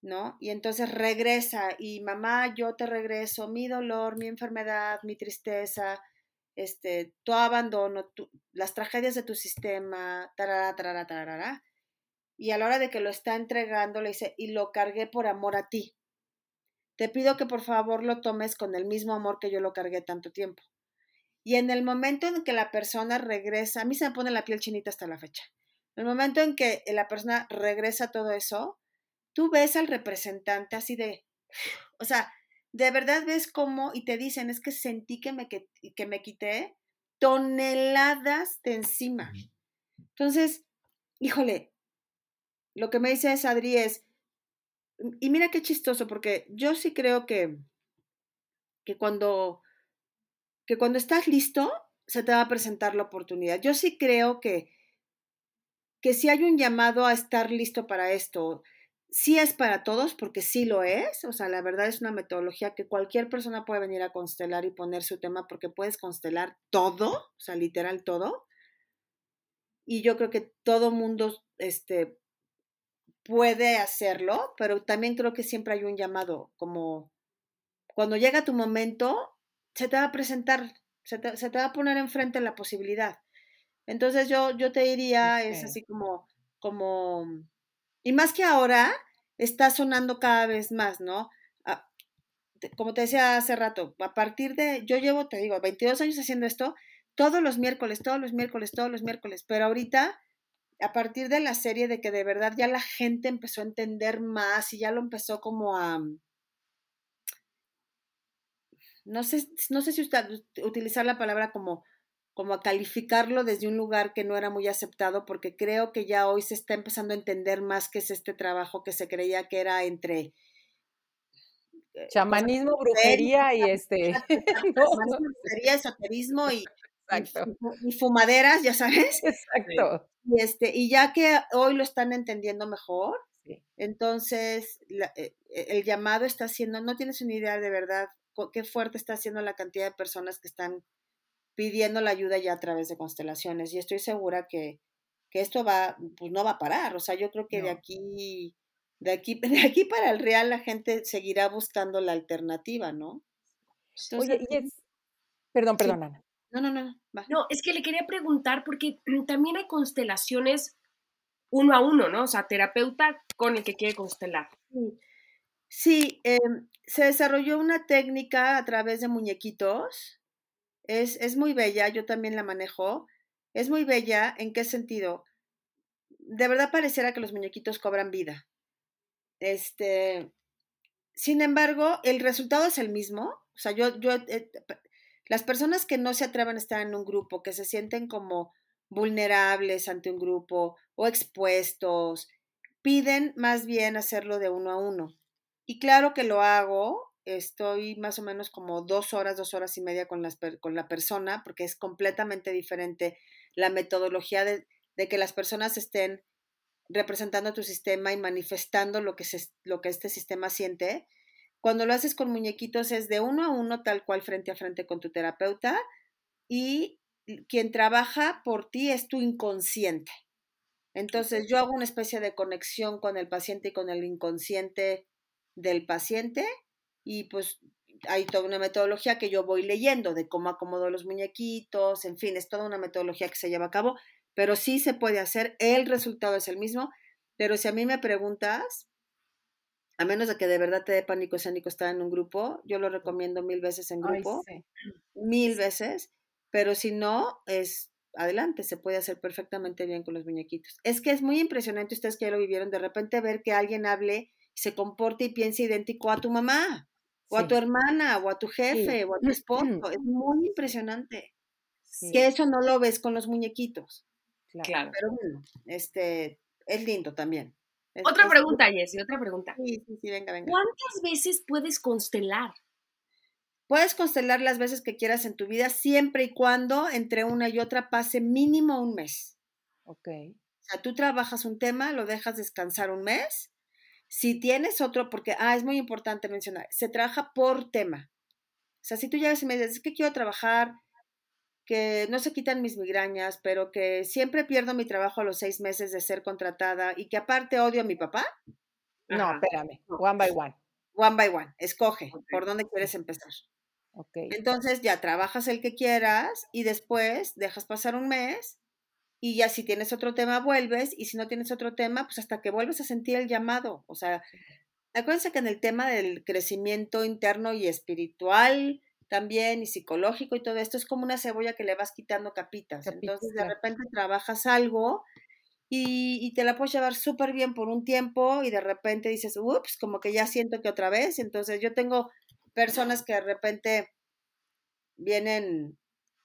Speaker 4: ¿no? Y entonces regresa y mamá, yo te regreso mi dolor, mi enfermedad, mi tristeza, este, tu abandono, las tragedias de tu sistema, tarara, tarara, tarara. Y a la hora de que lo está entregando, le dice, y lo cargué por amor a ti. Te pido que por favor lo tomes con el mismo amor que yo lo cargué tanto tiempo. Y en el momento en que la persona regresa, a mí se me pone la piel chinita hasta la fecha. En el momento en que la persona regresa todo eso, tú ves al representante así de, o sea, de verdad ves cómo, y te dicen, es que sentí que me, que, que me quité toneladas de encima. Entonces, híjole, lo que me dice es Adri es, y mira qué chistoso, porque yo sí creo que, que cuando, que cuando estás listo, se te va a presentar la oportunidad. Yo sí creo que, que si hay un llamado a estar listo para esto, sí es para todos, porque sí lo es, o sea, la verdad es una metodología que cualquier persona puede venir a constelar y poner su tema, porque puedes constelar todo, o sea, literal todo. Y yo creo que todo mundo este, puede hacerlo, pero también creo que siempre hay un llamado, como cuando llega tu momento, se te va a presentar, se te, se te va a poner enfrente la posibilidad. Entonces yo, yo te diría, es así como, como, y más que ahora, está sonando cada vez más, ¿no? Ah, como te decía hace rato, a partir de, yo llevo, te digo, 22 años haciendo esto, todos los miércoles, todos los miércoles, todos los miércoles, pero ahorita, a partir de la serie de que de verdad ya la gente empezó a entender más y ya lo empezó como a, no sé, no sé si usted, utilizar la palabra como, como a calificarlo desde un lugar que no era muy aceptado, porque creo que ya hoy se está empezando a entender más qué es este trabajo que se creía que era entre eh,
Speaker 2: chamanismo, brujería y este
Speaker 4: brujería, esoterismo y, y, fumaderas, ya sabes.
Speaker 2: Exacto.
Speaker 4: Y este, y ya que hoy lo están entendiendo mejor, entonces eh, el llamado está haciendo, no tienes una idea de verdad qué fuerte está haciendo la cantidad de personas que están pidiendo la ayuda ya a través de constelaciones. Y estoy segura que, que esto va, pues no va a parar. O sea, yo creo que de aquí, de aquí, de aquí para el real la gente seguirá buscando la alternativa, ¿no?
Speaker 2: Oye, y es... Perdón, perdón, Ana.
Speaker 4: No, no, no.
Speaker 3: No, es que le quería preguntar porque también hay constelaciones uno a uno, ¿no? O sea, terapeuta con el que quiere constelar.
Speaker 4: Sí, em, se desarrolló una técnica a través de muñequitos. Es, es muy bella, yo también la manejo. Es muy bella, ¿en qué sentido? De verdad pareciera que los muñequitos cobran vida. Este, sin embargo, el resultado es el mismo. O sea, yo, yo, eh, las personas que no se atreven a estar en un grupo, que se sienten como vulnerables ante un grupo o expuestos, piden más bien hacerlo de uno a uno. Y claro que lo hago, estoy más o menos como dos horas, dos horas y media con, las, con la persona, porque es completamente diferente la metodología de, que las personas estén representando tu sistema y manifestando lo que, se, lo que este sistema siente. Cuando lo haces con muñequitos es de uno a uno, tal cual frente a frente con tu terapeuta, y quien trabaja por ti es tu inconsciente. Entonces yo hago una especie de conexión con el paciente y con el inconsciente del paciente y pues hay toda una metodología que yo voy leyendo de cómo acomodo los muñequitos, en fin, es toda una metodología que se lleva a cabo, pero sí se puede hacer, el resultado es el mismo, pero si a mí me preguntas, a menos de que de verdad te dé pánico escénico estar en un grupo, yo lo recomiendo mil veces en grupo, mil veces, pero si no, es adelante, se puede hacer perfectamente bien con los muñequitos. Es que es muy impresionante, ustedes que ya lo vivieron, de repente ver que alguien hable se comporte y piense idéntico a tu mamá, o a tu hermana, o a tu jefe, o a tu esposo. Es muy impresionante. Que eso no lo ves con los muñequitos.
Speaker 3: Claro.
Speaker 4: Pero bueno, este, es lindo también.
Speaker 3: otra pregunta, Jessy, otra pregunta.
Speaker 4: Sí, sí, sí, venga, venga.
Speaker 3: ¿Cuántas veces puedes constelar?
Speaker 4: Puedes constelar las veces que quieras en tu vida, siempre y cuando entre una y otra pase mínimo un mes.
Speaker 2: Ok.
Speaker 4: O sea, tú trabajas un tema, lo dejas descansar un mes si tienes otro, porque, ah, es muy importante mencionar, se trabaja por tema. O sea, si tú llegas y me dices, es que quiero trabajar, que no se quitan mis migrañas, pero que siempre pierdo mi trabajo a los seis meses de ser contratada y que aparte odio a mi papá.
Speaker 2: No, espérame, one by one.
Speaker 4: One by one, escoge por dónde quieres empezar.
Speaker 2: Okay.
Speaker 4: Entonces ya trabajas el que quieras y después dejas pasar un mes y ya si tienes otro tema vuelves y si no tienes otro tema, pues hasta que vuelves a sentir el llamado. O sea, acuérdense que en el tema del crecimiento interno y espiritual también y psicológico y todo esto es como una cebolla que le vas quitando capitas. Entonces de repente trabajas algo y, y te la puedes llevar súper bien por un tiempo y de repente dices, ups, como que ya siento que otra vez. Entonces yo tengo personas que de repente vienen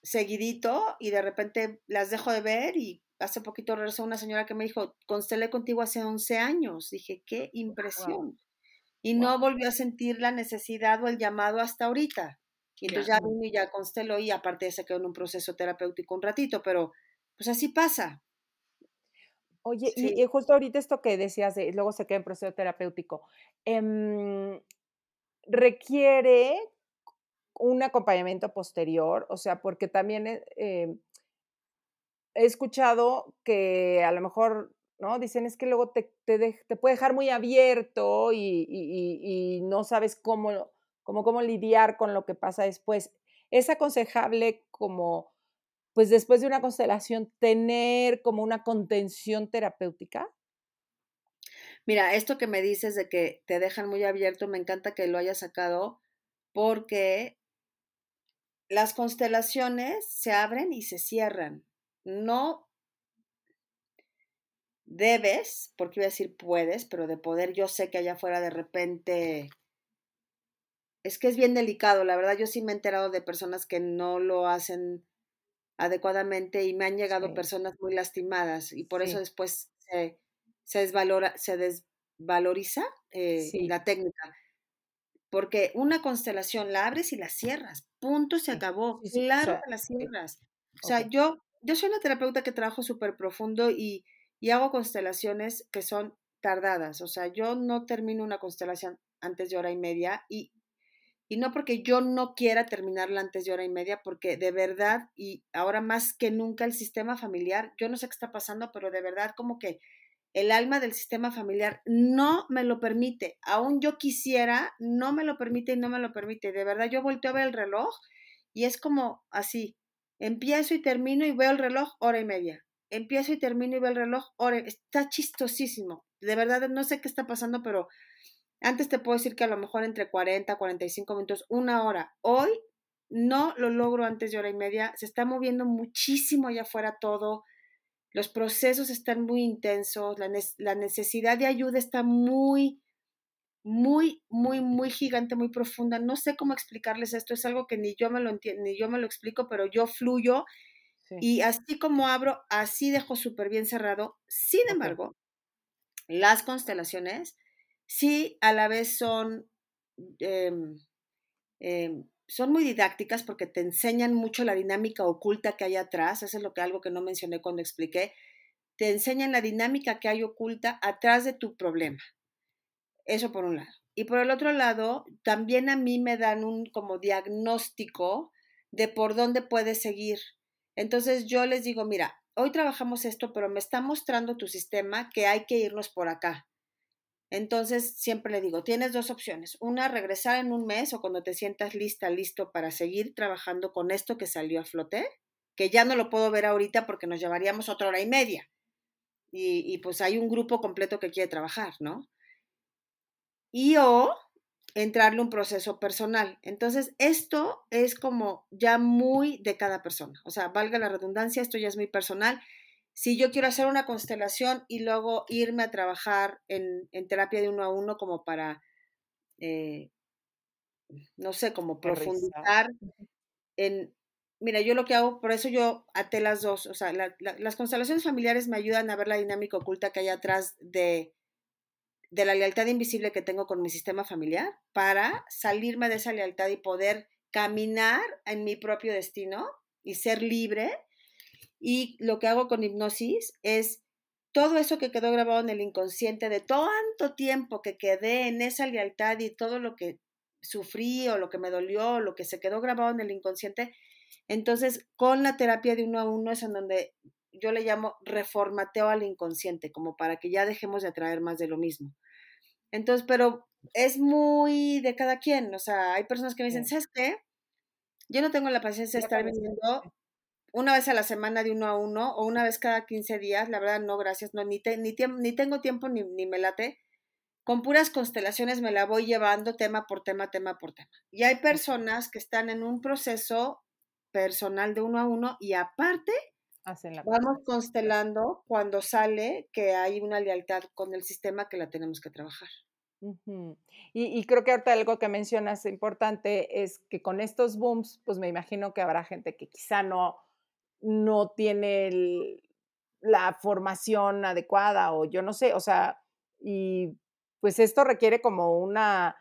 Speaker 4: seguidito y de repente las dejo de ver y hace poquito regresó una señora que me dijo, constelé contigo hace 11 años. Dije, qué impresión. Y no volvió a sentir la necesidad o el llamado hasta ahorita. Y entonces ya vino y ya consteló y aparte se quedó en un proceso terapéutico un ratito, pero pues así pasa.
Speaker 2: Oye, y, justo ahorita esto que decías, de, luego se queda en proceso terapéutico, em, requiere un acompañamiento posterior, o sea, porque también eh, em, he escuchado que a lo mejor, ¿no? Dicen es que luego te, te, puede dejar muy abierto y, no sabes cómo, cómo, cómo lidiar con lo que pasa después. Es aconsejable como, pues después de una constelación, tener como una contención terapéutica.
Speaker 4: Mira, esto que me dices de que te dejan muy abierto, me encanta que lo hayas sacado porque las constelaciones se abren y se cierran. No debes, porque iba a decir puedes, pero de poder yo sé que allá afuera de repente es que es bien delicado, la verdad yo sí me he enterado de personas que no lo hacen adecuadamente y me han llegado personas muy lastimadas y por eso después se, se, desvalora, se desvaloriza eh, la técnica. Porque una constelación la abres y la cierras, punto, se acabó. claro que la cierras. O sea, yo, yo soy una terapeuta que trabajo súper profundo y, y hago constelaciones que son tardadas. O sea, yo no termino una constelación antes de hora y media y, y no porque yo no quiera terminarla antes de hora y media, porque de verdad, y ahora más que nunca el sistema familiar, yo no sé qué está pasando, pero de verdad como que el alma del sistema familiar no me lo permite. Aún yo quisiera, no me lo permite y no me lo permite. De verdad, yo volteo a ver el reloj y es como así. Empiezo y termino y veo el reloj hora y media. Empiezo y termino y veo el reloj hora. Está chistosísimo. De verdad, no sé qué está pasando, pero antes te puedo decir que a lo mejor entre 40, 45 minutos, una hora. Hoy no lo logro antes de hora y media. Se está moviendo muchísimo allá afuera todo los procesos están muy intensos, la, necesidad de ayuda está muy, muy, muy, muy gigante, muy profunda. No sé cómo explicarles esto, es algo que ni yo me lo entiendo, ni yo me lo explico, pero yo fluyo y así como abro, así dejo súper bien cerrado. Sin embargo, las constelaciones sí a la vez son em, em, son muy didácticas porque te enseñan mucho la dinámica oculta que hay atrás, eso es lo que algo que no mencioné cuando expliqué, te enseñan la dinámica que hay oculta atrás de tu problema. Eso por un lado. Y por el otro lado, también a mí me dan un como diagnóstico de por dónde puedes seguir. Entonces yo les digo, mira, hoy trabajamos esto, pero me está mostrando tu sistema que hay que irnos por acá. Entonces, siempre le digo, tienes dos opciones. Una, regresar en un mes o cuando te sientas lista, listo para seguir trabajando con esto que salió a flote, que ya no lo puedo ver ahorita porque nos llevaríamos otra hora y media. Y, pues hay un grupo completo que quiere trabajar, ¿no? Y o entrarle un proceso personal. Entonces, esto es como ya muy de cada persona. O sea, valga la redundancia, esto ya es muy personal si yo quiero hacer una constelación y luego irme a trabajar en, terapia de uno a uno como para, eh, no sé, como profundizar en, mira, yo lo que hago, por eso yo até las dos, o sea, las constelaciones familiares me ayudan a ver la dinámica oculta que hay atrás de, de la lealtad invisible que tengo con mi sistema familiar para salirme de esa lealtad y poder caminar en mi propio destino y ser libre y lo que hago con hipnosis es todo eso que quedó grabado en el inconsciente de tanto tiempo que quedé en esa lealtad y todo lo que sufrí o lo que me dolió, o lo que se quedó grabado en el inconsciente. Entonces, con la terapia de uno a uno es en donde yo le llamo reformateo al inconsciente, como para que ya dejemos de atraer más de lo mismo. Entonces, pero es muy de cada quien, o sea, hay personas que me dicen, ¿sabes qué? Yo no tengo la paciencia de estar viviendo una vez a la semana de uno a uno o una vez cada 15 días, la verdad no, gracias, no, ni, ni, ni tengo tiempo ni, ni me late. Con puras constelaciones me la voy llevando tema por tema, tema por tema. Y hay personas que están en un proceso personal de uno a uno y aparte vamos constelando cuando sale que hay una lealtad con el sistema que la tenemos que trabajar.
Speaker 2: Ujú. Y y creo que ahorita algo que mencionas importante es que con estos booms, pues, me imagino que habrá gente que quizá no no tiene el la formación adecuada, o yo no sé, o sea, y pues esto requiere como una,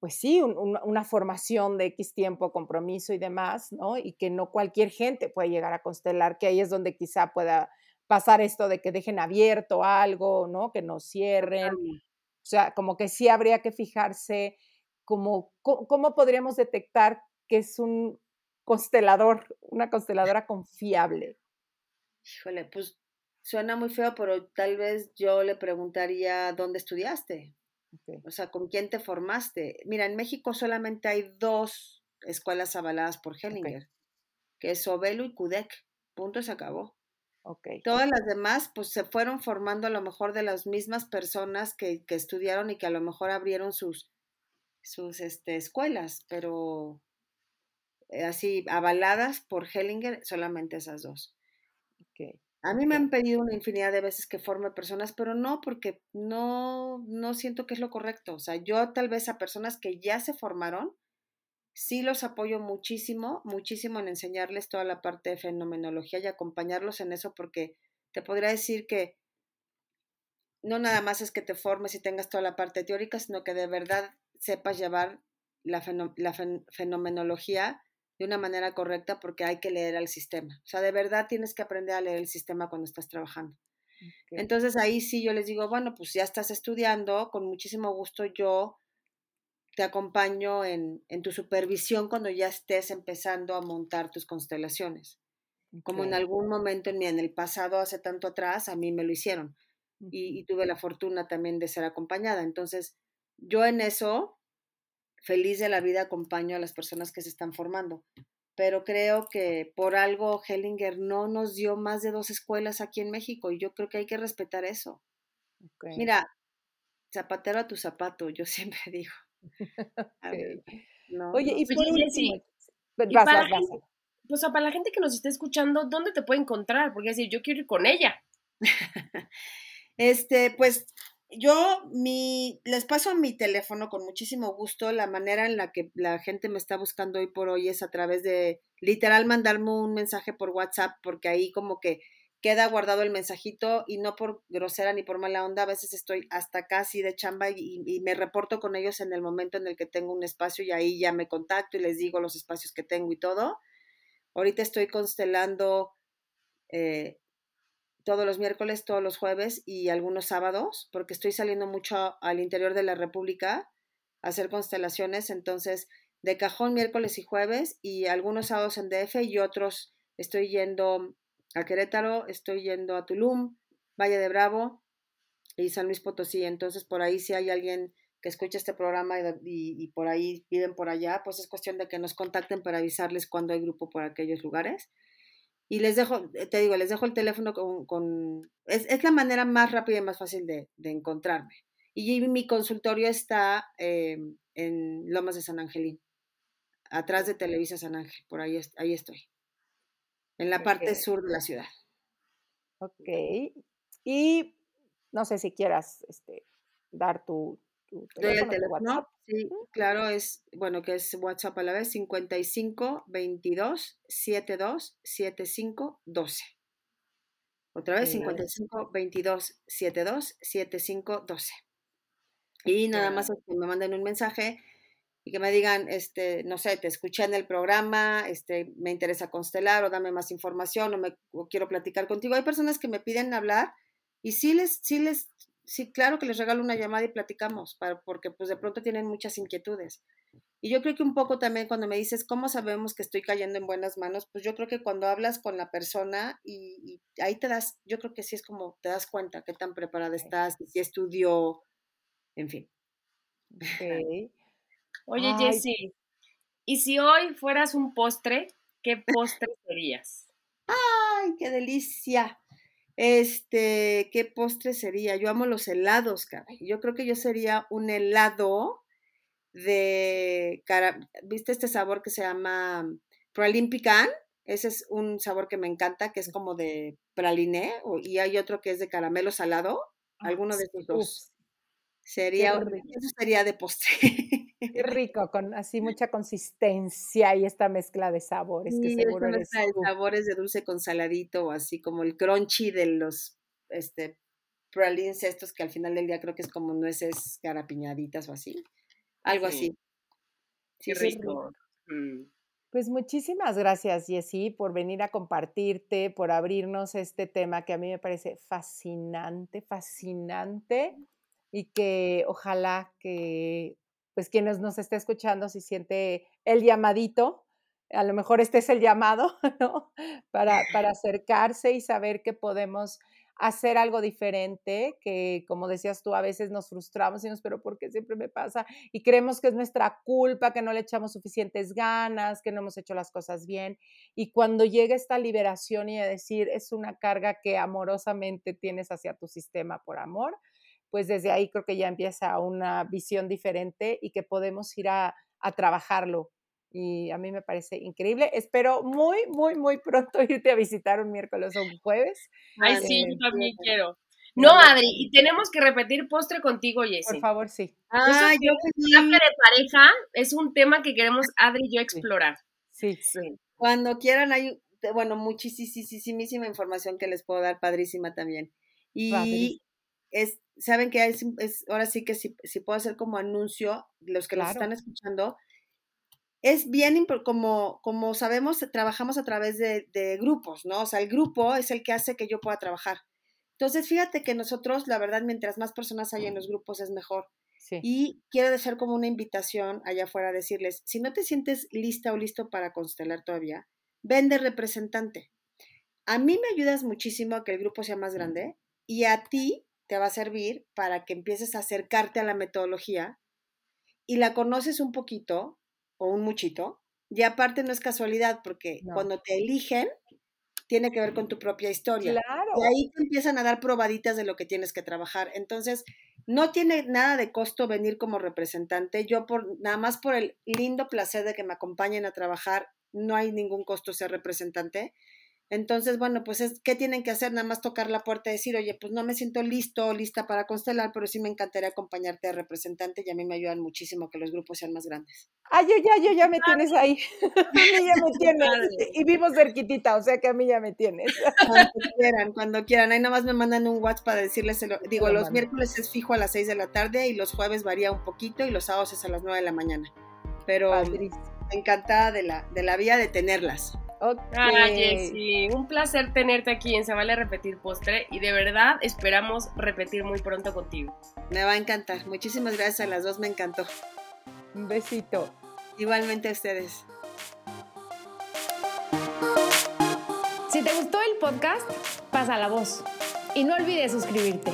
Speaker 2: pues sí, un una una formación de equis tiempo, compromiso y demás, ¿no? Y que no cualquier gente puede llegar a constelar, que ahí es donde quizá pueda pasar esto de que dejen abierto algo, ¿no? Que no cierren. O sea, como que sí habría que fijarse como, ¿có cómo podríamos detectar que es un constelador, una consteladora confiable?
Speaker 4: Híjole, pues, suena muy feo, pero tal vez yo le preguntaría, ¿dónde estudiaste? O sea, ¿con quién te formaste? Mira, en México solamente hay 2 escuelas avaladas por. Hellinger, que es Sovelo y Cudek, punto, se acabó.
Speaker 2: Okey.
Speaker 4: Todas las demás, pues, se fueron formando a lo mejor de las mismas personas que que estudiaron y que a lo mejor abrieron sus sus, este, escuelas, pero así, avaladas por Hellinger, solamente esas 2.
Speaker 2: Okey,
Speaker 4: A mí me han pedido una infinidad de veces que forme personas, pero no, porque no no siento que es lo correcto. O sea, yo tal vez a personas que ya se formaron, sí los apoyo muchísimo, muchísimo en enseñarles toda la parte de fenomenología y acompañarlos en eso, porque te podría decir que no nada más es que te formes y tengas toda la parte teórica, sino que de verdad sepas llevar la feno la fen fenomenología de una manera correcta, porque hay que leer al sistema. O sea, de verdad tienes que aprender a leer el sistema cuando estás trabajando.
Speaker 2: Okey.
Speaker 4: Entonces, ahí sí yo les digo: "Bueno, pues ya estás estudiando, con muchísimo gusto yo te acompaño en en tu supervisión cuando ya estés empezando a montar tus constelaciones", como en algún momento en mi en el pasado, hace tanto atrás, a mí me lo hicieron, y tuve la fortuna también de ser acompañada. Entonces, yo en eso, feliz de la vida, acompaño a las personas que se están formando, pero creo que por algo Hellinger no nos dio más de 2 escuelas aquí en México, y yo creo que hay que respetar eso. Mira, zapatero a tu zapato, yo siempre digo.
Speaker 2: Oye, y
Speaker 3: Oye,
Speaker 2: por
Speaker 3: y para
Speaker 2: vas, vas.
Speaker 3: o sea, para la gente que nos está escuchando, ¿dónde te puede encontrar? Porque decir, yo quiero ir con ella.
Speaker 4: Este, pues, yo mi les paso mi teléfono con muchísimo gusto. La manera en la que la gente me está buscando hoy por hoy es a través de, literal, mandarme un mensaje por WhatsApp, porque ahí como que queda guardado el mensajito, y no por grosera ni por mala onda, a veces estoy hasta acá así de chamba, y y me reporto con ellos en el momento en el que tengo un espacio, y ahí ya me contacto y les digo los espacios que tengo y todo. Ahorita estoy constelando, eh, todos los miércoles, todos los jueves y algunos sábados, porque estoy saliendo mucho al interior de la república a hacer constelaciones, entonces, de cajón miércoles y jueves, y algunos sábados en DF, y otros estoy yendo a Querétaro, estoy yendo a Tulum, Valle de Bravo y San Luis Potosí. Entonces, por ahí, si hay alguien que escuche este programa y y por ahí viven por allá, pues es cuestión de que nos contacten para avisarles cuándo hay grupo por aquellos lugares. Y les dejo, te digo, les dejo el teléfono con con es es la manera más rápida y más fácil de de encontrarme. Y mi consultorio está, em, en Lomas de San Angelín, atrás de Televisa San Ángel, por ahí ahí estoy. En la parte sur de la ciudad.
Speaker 2: Okey. Y no sé si quieras, este, dar tu tu teléfono, WhatsApp.
Speaker 4: sí, claro, es, bueno, que es WhatsApp a la vez, 55 22 72 75 12. Otra vez,
Speaker 2: Okey.
Speaker 4: 55 22 72 75 12. Y nada más que me manden un mensaje y que me digan, este, no sé, te escuché en el programa, este, me interesa constelar o dame más información o me o quiero platicar contigo. Hay personas que me piden hablar y sí les sí les sí, claro que les regalo una llamada y platicamos, para porque, pues, de pronto tienen muchas inquietudes. Y yo creo que un poco también cuando me dices: "¿Cómo sabemos que estoy cayendo en buenas manos?". Pues, yo creo que cuando hablas con la persona y y ahí te das yo creo que sí es como te das cuenta qué tan preparada estás, si estudió, en fin.
Speaker 3: Oye, Jessy, y si hoy fueras un postre, ¿qué postre serías?
Speaker 4: ¡Ay, qué delicia! Este, ¿qué postre sería? Yo amo los helados, caray. Yo creo que yo sería un helado de cara ¿viste este sabor que se llama Praline Pecan? Ese es un sabor que me encanta, que es como de praliné, y hay otro que es de caramelo salado, alguno de esos
Speaker 2: uf,
Speaker 4: 2.
Speaker 2: sí.
Speaker 4: Sería, eso sería de postre.
Speaker 2: Qué rico, con así mucha consistencia y esta mezcla de sabores que seguro
Speaker 4: eres de sabores de dulce con saladito así como el crunchy de los este pralines estos que al final del día creo que es como nueces garapiñaditas o así. Algo así.
Speaker 3: Sí, rico.
Speaker 2: Mm. Pues muchísimas gracias, Jessie, por venir a compartirte, por abrirnos este tema que a mí me parece fascinante, fascinante y que ojalá que pues quienes nos esté escuchando si siente el llamadito, a lo mejor este es el llamado, ¿no? Para, para acercarse y saber que podemos hacer algo diferente, que como decías tú, a veces nos frustramos y nos, pero ¿por qué siempre me pasa? Y creemos que es nuestra culpa, que no le echamos suficientes ganas, que no hemos hecho las cosas bien. Y cuando llega esta liberación y a decir, es una carga que amorosamente tienes hacia tu sistema por amor, pues desde ahí creo que ya empieza una visión diferente y que podemos ir a, trabajarlo. Y a mí me parece increíble. Espero muy, muy, muy pronto irte a visitar un miércoles o un jueves.
Speaker 3: Ay, sí, yo también quiero. No, Adri, y tenemos que repetir postre contigo, Jessy.
Speaker 2: Por favor, sí.
Speaker 3: Ah, yo de pareja es un tema que queremos Adri y yo explorar.
Speaker 2: Sí, sí.
Speaker 4: Cuando quieran hay, bueno, muchísima información que les puedo dar, padrísima también. Y es, saben que es, ahora sí que si, puedo hacer como anuncio, los que nos están escuchando, es bien, como, como sabemos, trabajamos a través de, grupos, ¿no? O sea, el grupo es el que hace que yo pueda trabajar. Entonces, fíjate que nosotros, la verdad, mientras más personas hay en los grupos es mejor. Y quiero dejar como una invitación allá afuera, decirles, si no te sientes lista o listo para constelar todavía, ven de representante. A mí me ayudas muchísimo a que el grupo sea más grande y a ti te va a servir para que empieces a acercarte a la metodología y la conoces un poquito o un muchito. Y aparte no es casualidad, porque cuando te eligen, tiene que ver con tu propia historia. Y ahí te empiezan a dar probaditas de lo que tienes que trabajar. Entonces, no tiene nada de costo venir como representante. Yo, por, nada más por el lindo placer de que me acompañen a trabajar, no hay ningún costo ser representante. Entonces, bueno, pues es, ¿qué tienen que hacer? Nada más tocar la puerta y decir, oye, pues no me siento listo o lista para constelar, pero sí me encantaría acompañarte de representante y a mí me ayudan muchísimo que los grupos sean más grandes.
Speaker 2: Ah, yo ya, yo ya me tienes ahí. a mí ya me tienes. Y vivo cerquitita, o sea que a mí ya me tienes.
Speaker 4: cuando quieran, cuando quieran. Ahí nada más me mandan un WhatsApp para decirles, digo, los miércoles es fijo a las 6 de la tarde y los jueves varía un poquito y los sábados es a las 9 de la mañana. Pero encantada de la, de la vía de tenerlas.
Speaker 3: Okay. un placer tenerte aquí en Se Vale Repetir Postre y de verdad esperamos repetir muy pronto contigo.
Speaker 4: Me va a encantar. Muchísimas gracias a las dos, me encantó.
Speaker 2: Un besito.
Speaker 4: Igualmente a ustedes.
Speaker 1: Si te gustó el podcast, pasa la voz y no olvides suscribirte.